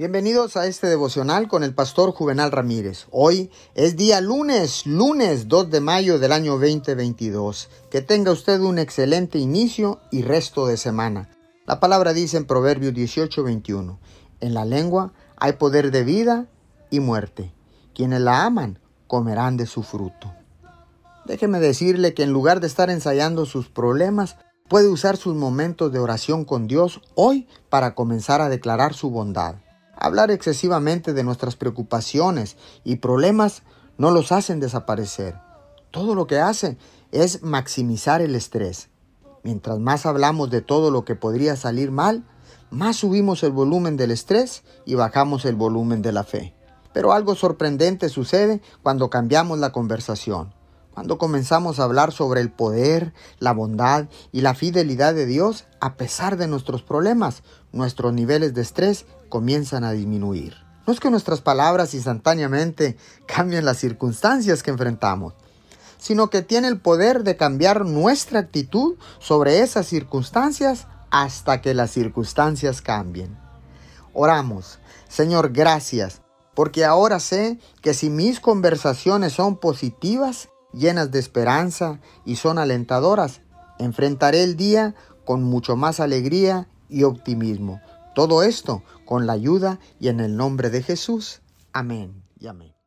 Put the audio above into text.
Bienvenidos a este devocional con el pastor Juvenal Ramírez. Hoy es día lunes, lunes 2 de mayo del año 2022. Que tenga usted un excelente inicio y resto de semana. La palabra dice en Proverbios 18:21, en la lengua hay poder de vida y muerte. Quienes la aman comerán de su fruto. Déjeme decirle que en lugar de estar ensayando sus problemas, puede usar sus momentos de oración con Dios hoy para comenzar a declarar su bondad. Hablar excesivamente de nuestras preocupaciones y problemas no los hacen desaparecer. Todo lo que hace es maximizar el estrés. Mientras más hablamos de todo lo que podría salir mal, más subimos el volumen del estrés y bajamos el volumen de la fe. Pero algo sorprendente sucede cuando cambiamos la conversación. Cuando comenzamos a hablar sobre el poder, la bondad y la fidelidad de Dios, a pesar de nuestros problemas, nuestros niveles de estrés comienzan a disminuir. No es que nuestras palabras instantáneamente cambien las circunstancias que enfrentamos, sino que tiene el poder de cambiar nuestra actitud sobre esas circunstancias hasta que las circunstancias cambien. Oramos, Señor, gracias, porque ahora sé que si mis conversaciones son positivas, llenas de esperanza y son alentadoras, enfrentaré el día con mucho más alegría y optimismo. Todo esto con la ayuda y en el nombre de Jesús. Amén y amén.